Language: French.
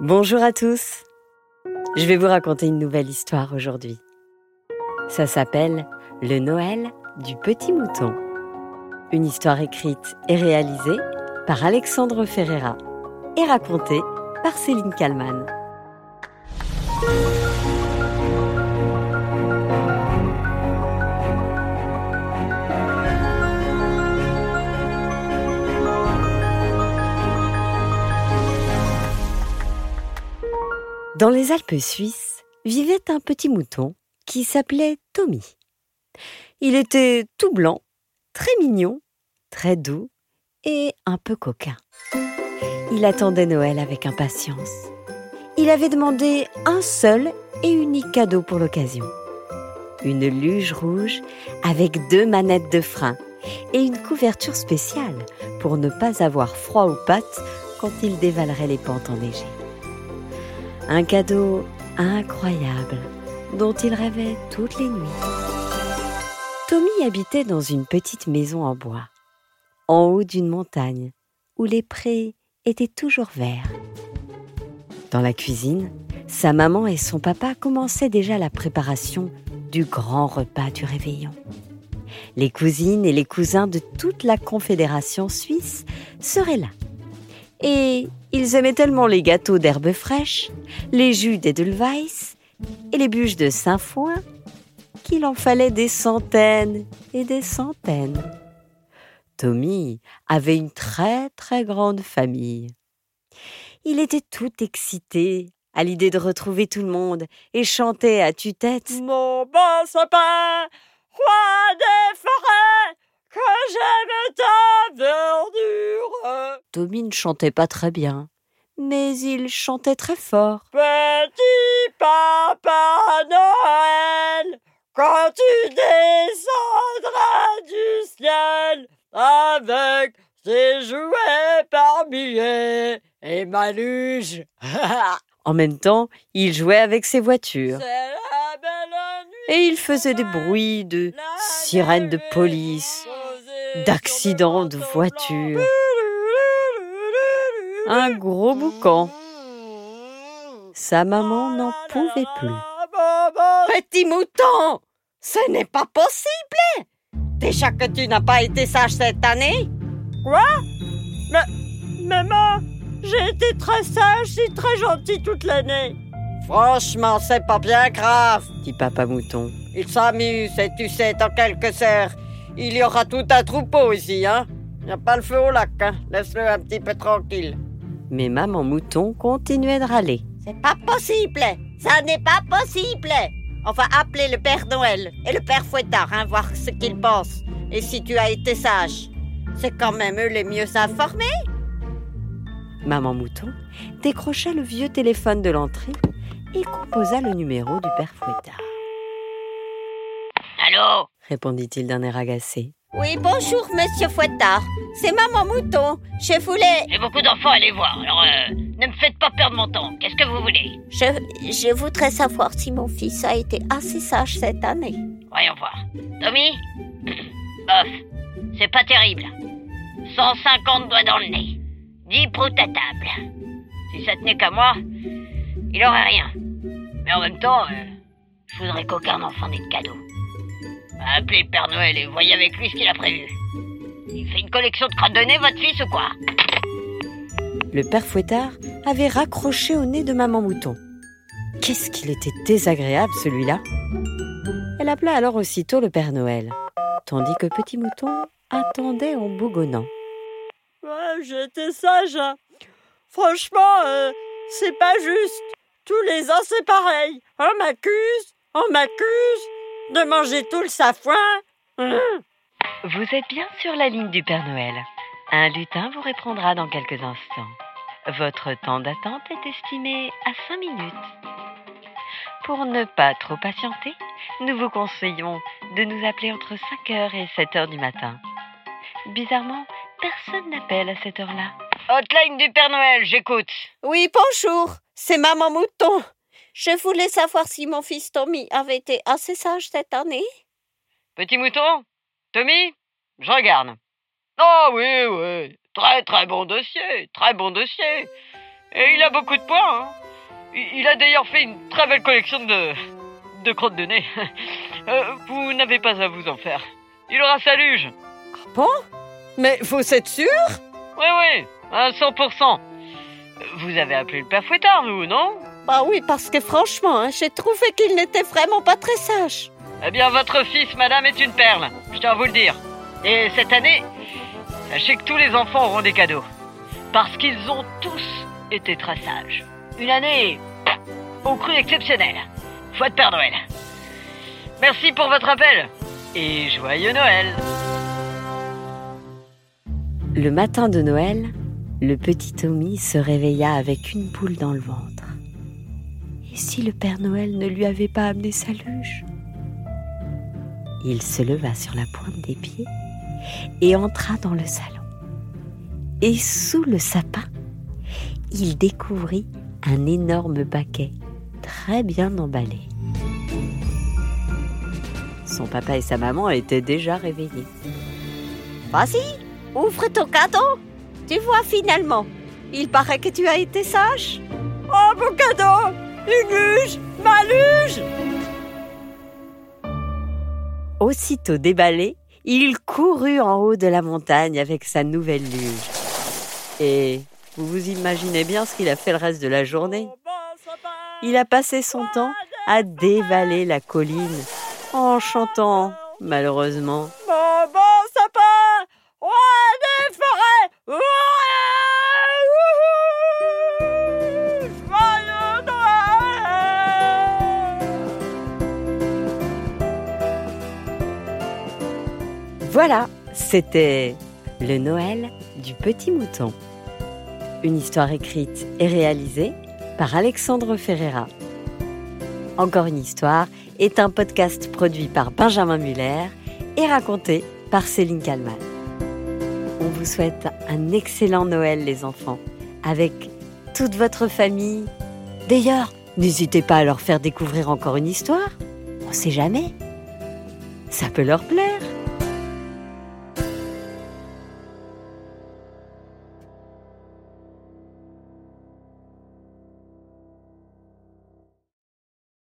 Bonjour à tous. Je vais vous raconter une nouvelle histoire aujourd'hui. Ça s'appelle Le Noël du petit mouton. Une histoire écrite et réalisée par Alexandre Ferreira et racontée par Céline Kallmann. Dans les Alpes suisses vivait un petit mouton qui s'appelait Tommy. Il était tout blanc, très mignon, très doux et un peu coquin. Il attendait Noël avec impatience. Il avait demandé un seul et unique cadeau pour l'occasion. Une luge rouge avec deux manettes de frein et une couverture spéciale pour ne pas avoir froid aux pattes quand il dévalerait les pentes enneigées. Un cadeau incroyable dont il rêvait toutes les nuits. Tommy habitait dans une petite maison en bois, en haut d'une montagne, où les prés étaient toujours verts. Dans la cuisine, sa maman et son papa commençaient déjà la préparation du grand repas du réveillon. Les cousines et les cousins de toute la Confédération suisse seraient là. Et ils aimaient tellement les gâteaux d'herbes fraîches, les jus d'Edelweiss et les bûches de Saint-Foin qu'il en fallait des centaines et des centaines. Tommy avait une très très grande famille. Il était tout excité à l'idée de retrouver tout le monde et chantait à tue-tête Mon bon sapin, roi des Tommy ne chantait pas très bien, mais il chantait très fort. Petit papa Noël, quand tu descendras du ciel avec tes jouets par milliers et ma luge. En même temps, il jouait avec ses voitures et il faisait des bruits de sirènes de police, d'accidents de voitures. Un gros boucan. Sa maman n'en pouvait plus. Petit mouton, ce n'est pas possible. Déjà que tu n'as pas été sage cette année. Quoi? Mais, maman, j'ai été très sage et très gentil toute l'année. Franchement, c'est pas bien grave. dit papa mouton. Il s'amuse et tu sais, dans quelques heures, il y aura tout un troupeau ici, hein. Il n'y a pas le feu au lac, hein. Laisse-le un petit peu tranquille. Mais maman mouton continuait de râler. C'est pas possible Ça n'est pas possible On va appeler le Père Noël et le Père Fouettard, hein, voir ce qu'ils pensent. Et si tu as été sage. C'est quand même eux les mieux informés. Maman mouton décrocha le vieux téléphone de l'entrée et composa le numéro du père Fouettard. Allô? Répondit-il d'un air agacé. Oui, bonjour, Monsieur Fouettard. C'est Maman Mouton. Je voulais... J'ai beaucoup d'enfants à aller voir, alors euh, ne me faites pas perdre mon temps. Qu'est-ce que vous voulez? Je, je voudrais savoir si mon fils a été assez sage cette année. Voyons voir. Tommy? Bof, c'est pas terrible. 150 doigts dans le nez. 10 proutes à table. Si ça tenait qu'à moi, il aurait rien. Mais en même temps, euh, je voudrais qu'aucun enfant n'ait de cadeau. Appelez le Père Noël et voyez avec lui ce qu'il a prévu. Il fait une collection de crottes de nez, votre fils, ou quoi? Le père Fouettard avait raccroché au nez de maman mouton. Qu'est-ce qu'il était désagréable celui-là? Elle appela alors aussitôt le Père Noël, tandis que Petit Mouton attendait en bougonnant. Ouais, j'étais sage. hein. Franchement, euh, c'est pas juste. Tous les ans, c'est pareil. On m'accuse, on m'accuse de manger tout le safouin. Hum. Vous êtes bien sur la ligne du Père Noël. Un lutin vous répondra dans quelques instants. Votre temps d'attente est estimé à 5 minutes. Pour ne pas trop patienter, nous vous conseillons de nous appeler entre 5h et 7h du matin. Bizarrement, personne n'appelle à cette heure-là. Hotline du Père Noël, j'écoute. Oui, bonjour. C'est Maman Mouton. Je voulais savoir si mon fils Tommy avait été assez sage cette année. Petit mouton Tommy Je regarde. Oh oui, oui. Très, très bon dossier. Très bon dossier. Et il a beaucoup de points. Hein. Il a d'ailleurs fait une très belle collection de, de crottes de nez. Euh, vous n'avez pas à vous en faire. Il aura sa luge. Ah bon? Mais faut être sûr? Oui, oui, à 100%. Vous avez appelé le père Fouettard, vous, non? Bah oui, parce que franchement, hein, j'ai trouvé qu'il n'était vraiment pas très sage. Eh bien, votre fils, madame, est une perle, je dois vous le dire. Et cette année, sachez que tous les enfants auront des cadeaux. Parce qu'ils ont tous été très sages. Une année au cru exceptionnel. Foi de Père Noël. Merci pour votre appel et joyeux Noël. Le matin de Noël, le petit Tommy se réveilla avec une boule dans le ventre. Et si le Père Noël ne lui avait pas amené sa luge? Il se leva sur la pointe des pieds et entra dans le salon. Et sous le sapin, il découvrit un énorme paquet très bien emballé. Son papa et sa maman étaient déjà réveillés. Vas-y, ouvre ton cadeau. Tu vois finalement, il paraît que tu as été sage. Oh, mon cadeau Une luge Aussitôt déballé, il courut en haut de la montagne avec sa nouvelle luge. Et vous vous imaginez bien ce qu'il a fait le reste de la journée Il a passé son temps à dévaler la colline en chantant, malheureusement. Voilà, c'était le Noël du petit mouton. Une histoire écrite et réalisée par Alexandre Ferreira. Encore une histoire est un podcast produit par Benjamin Muller et raconté par Céline Kalman. On vous souhaite un excellent Noël les enfants, avec toute votre famille. D'ailleurs, n'hésitez pas à leur faire découvrir encore une histoire. On sait jamais. Ça peut leur plaire.